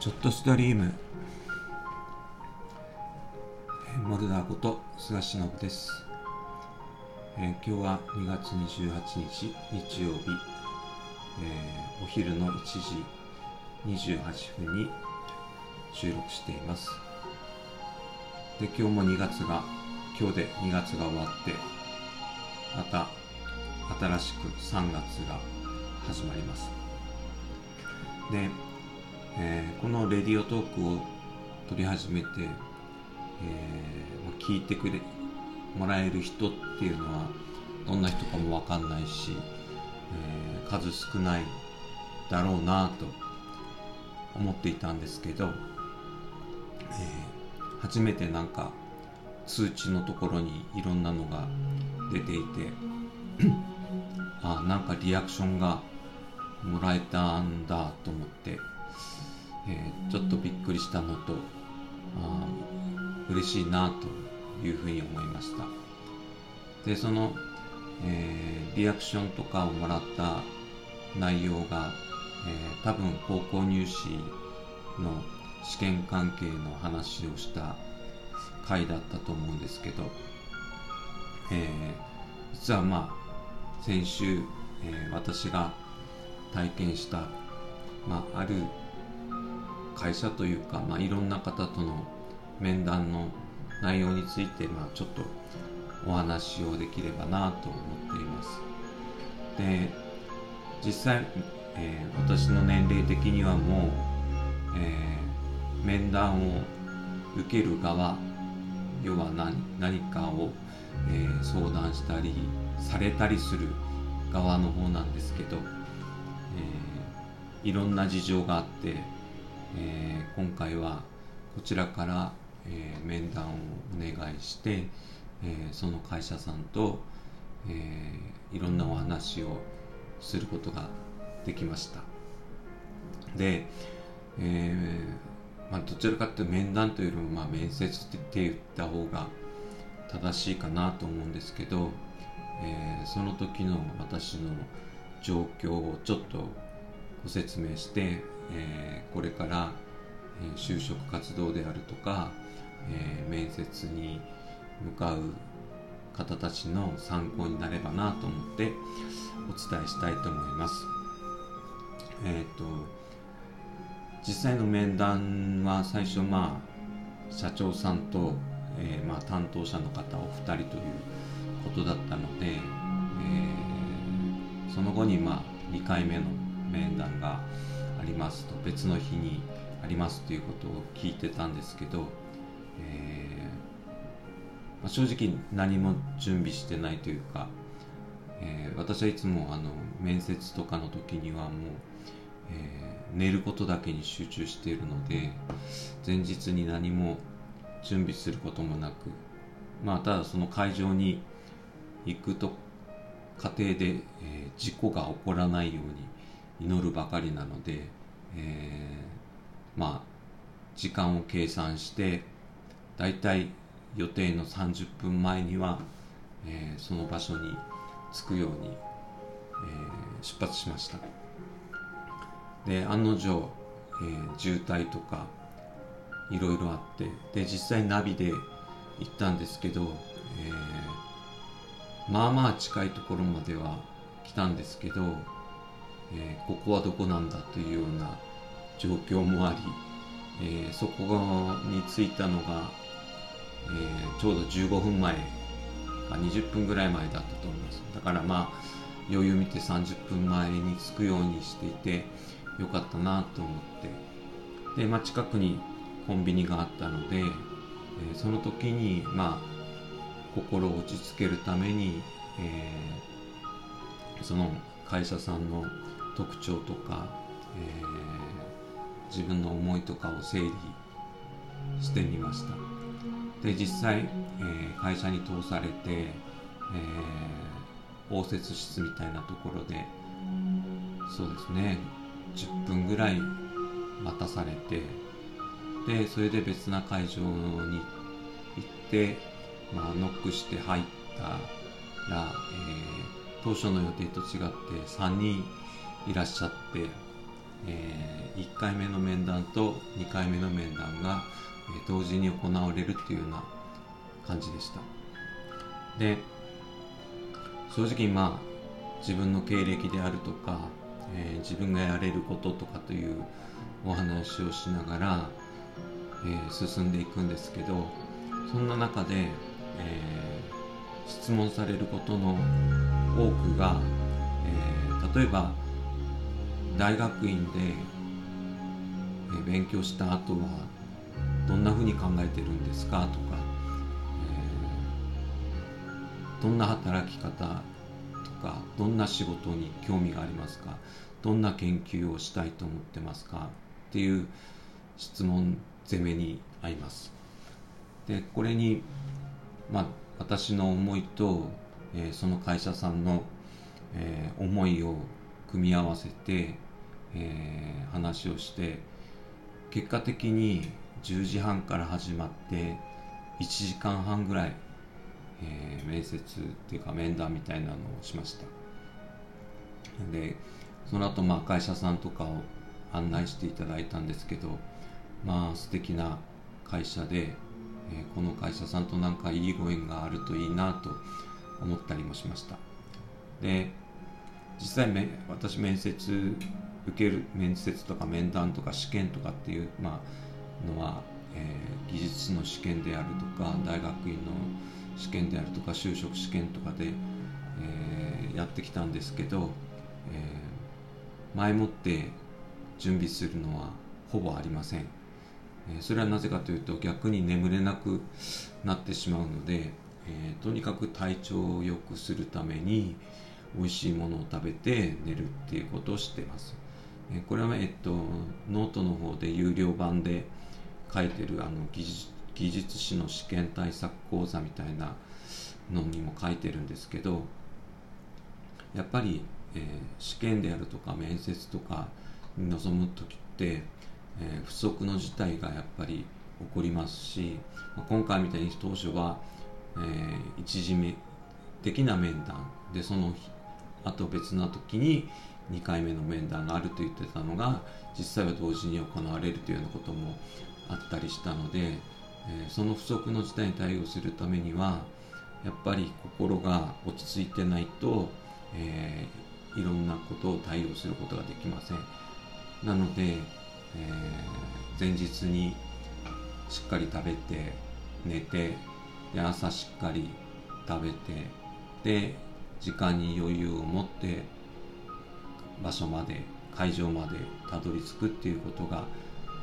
ちょっとストリーム。モルダーこと菅忍です、えー、今日は2月28日日曜日、えー、お昼の1時28分に収録しています。で今日も2月が今日で2月が終わってまた新しく3月が始まります。でえー、このレディオトークを撮り始めて、えー、聞いてくれもらえる人っていうのはどんな人かも分かんないし、えー、数少ないだろうなと思っていたんですけど、えー、初めてなんか通知のところにいろんなのが出ていて あなんかリアクションがもらえたんだと思ってえー、ちょっとびっくりしたのとあ嬉しいなというふうに思いました。でその、えー、リアクションとかをもらった内容が、えー、多分高校入試の試験関係の話をした回だったと思うんですけど、えー、実はまあ先週、えー、私が体験した、まあ、ある会社というか、まあ、いろんな方との面談の内容について、まあ、ちょっとお話をできればなと思っています。で実際、えー、私の年齢的にはもう、えー、面談を受ける側要は何何かを、えー、相談したりされたりする側の方なんですけど、えいろんな事情があってえー、今回はこちらから、えー、面談をお願いして、えー、その会社さんと、えいろんなお話をすることができました。で、えまあ、どちらかというと面談というよりも、まあ、面接って言った方が正しいかなと思うんですけど、えその時の私の状況をちょっとご説明してえー、これから、え、就職活動であるとか、えー、面接に向かう方たちの参考になればなと思ってお伝えしたいと思います。えっ、と実際の面談は最初まあ社長さんと、えまあ、担当者の方お二人ということだったので、えその後にまあ2回目の面談がありますと別の日にありますということを聞いてたんですけど、えー、まあ、正直何も準備してないというか、えー、私はいつもあの面接とかの時にはもう、えー、寝ることだけに集中しているので前日に何も準備することもなくまあただその会場に行くと過程で、え事故が起こらないように祈るばかりなので、えー、まあ時間を計算してだいたい予定の30分前には、えー、その場所に着くように、えー、出発しました。で案の定、えー、渋滞とかいろいろあってで実際ナビで行ったんですけど、えー、まあまあ近いところまでは来たんですけどえー、ここはどこなんだというような状況もあり、えー、そこに着いたのが、えー、ちょうど15分前か20分ぐらい前だったと思います。だからまあ余裕見て30分前に着くようにしていてよかったなと思って。で、まあ、近くにコンビニがあったので、えその時にまあ心を落ち着けるために、えその会社さんの特徴とか、えー、自分の思いとかを整理してみました。で実際、えー、会社に通されて、えー、応接室みたいなところでそうですね10分ぐらい待たされてでそれで別な会場に行って、まあ、ノックして入ったら、えー、当初の予定と違って3人いらっしゃってえー、1回目の面談と2回目の面談が、え同時に行われるっていうような感じでした。で正直まあ自分の経歴であるとか、えー、自分がやれることとかというお話をしながら、えー、進んでいくんですけどそんな中で、え、質問されることの多くが、え例えば大学院で、勉強した後はどんなふうに考えてるんですか？とか、えー、どんな働き方？とかどんな仕事に興味がありますか？どんな研究をしたいと思ってますか？っていう質問攻めに合います。でこれに、まあ、私の思いと、えー、その会社さんの、えー、思いを組み合わせて、えー、話をして結果的に10時半から始まって1時間半ぐらい、えー、面接っていうか面談みたいなのをしました。でその後まあ会社さんとかを案内していただいたんですけどまあ素敵な会社で、えー、この会社さんとなんかいいご縁があるといいなと思ったりもしました。で実際め私面接受ける面接とか面談とか試験とかっていう、まあのは、えー、技術の試験であるとか大学院の試験であるとか就職試験とかで、えー、やってきたんですけど、えー、前もって準備するのはほぼありません、えそれはなぜかというと逆に眠れなくなってしまうので、えとにかく体調を良くするために美味しいものを食べて寝るっていうことをしてます。えこれは、えっと、ノートの方で有料版で書いてるあの技術士の試験対策講座みたいなのにも書いてるんですけどやっぱり、えー、試験であるとか面接とかに臨む時って、えー、不測の事態がやっぱり起こりますし、まあ、今回みたいに当初は、えー、一時的な面談でそのあと別な時に2回目の面談があると言ってたのが実際は同時に行われるというようなこともあったりしたので、えー、その不測の事態に対応するためにはやっぱり心が落ち着いてないと、えー、いろんなことを対応することができません。なので、えー、前日にしっかり食べて寝てで朝しっかり食べてで時間に余裕を持って場所まで会場までたどり着くっていうことが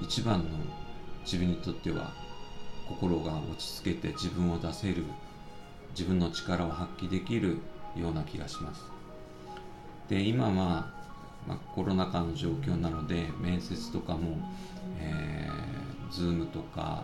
一番の自分にとっては心が落ち着けて自分を出せる自分の力を発揮できるような気がします。で今は、まあ、コロナ禍の状況なので面接とかも、えー、Zoom とか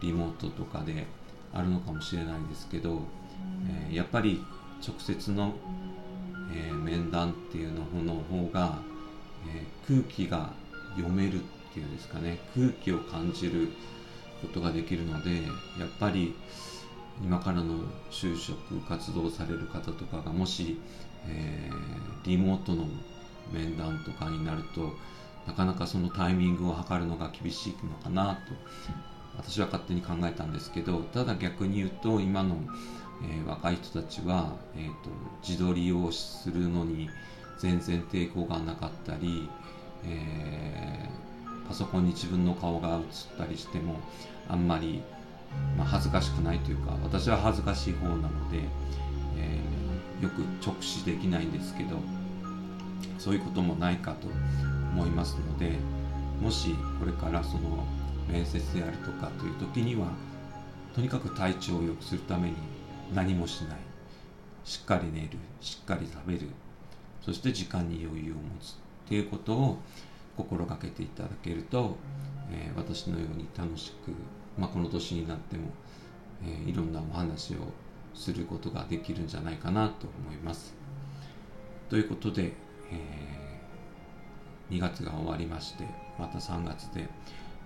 リモートとかであるのかもしれないですけど、えー、やっぱり直接のえー、面談っていうのの方が、えー、空気が読めるっていうんですかね。空気を感じることができるのでやっぱり今からの就職活動される方とかがもし、えー、リモートの面談とかになるとなかなかそのタイミングを測るのが厳しいのかなと私は勝手に考えたんですけどただ逆に言うと今のえー、若い人たちは、えーと、自撮りをするのに全然抵抗がなかったり、えー、パソコンに自分の顔が映ったりしてもあんまり、まあ、恥ずかしくないというか私は恥ずかしい方なので、えー、よく直視できないんですけどそういうこともないかと思いますのでもしこれからその面接であるとかという時にはとにかく体調を良くするために何もしない。しっかり寝るしっかり食べる。そして時間に余裕を持つ。っていうことを心がけていただけると、えー、私のように楽しく、まあ、この年になっても、えー、いろんなお話をすることができるんじゃないかなと思います。ということで、えー、2月が終わりましてまた3月で、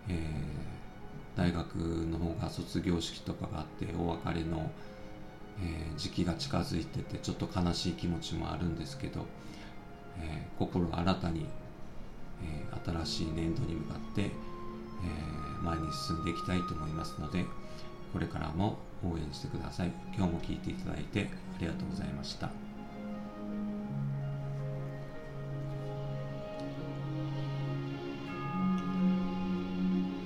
え大学の方が卒業式とかがあってお別れのえー、時期が近づいててちょっと悲しい気持ちもあるんですけど、えー、心新たに、え新しい年度に向かって、え、前に進んでいきたいと思いますのでこれからも応援してください。今日も聞いていただいてありがとうございました。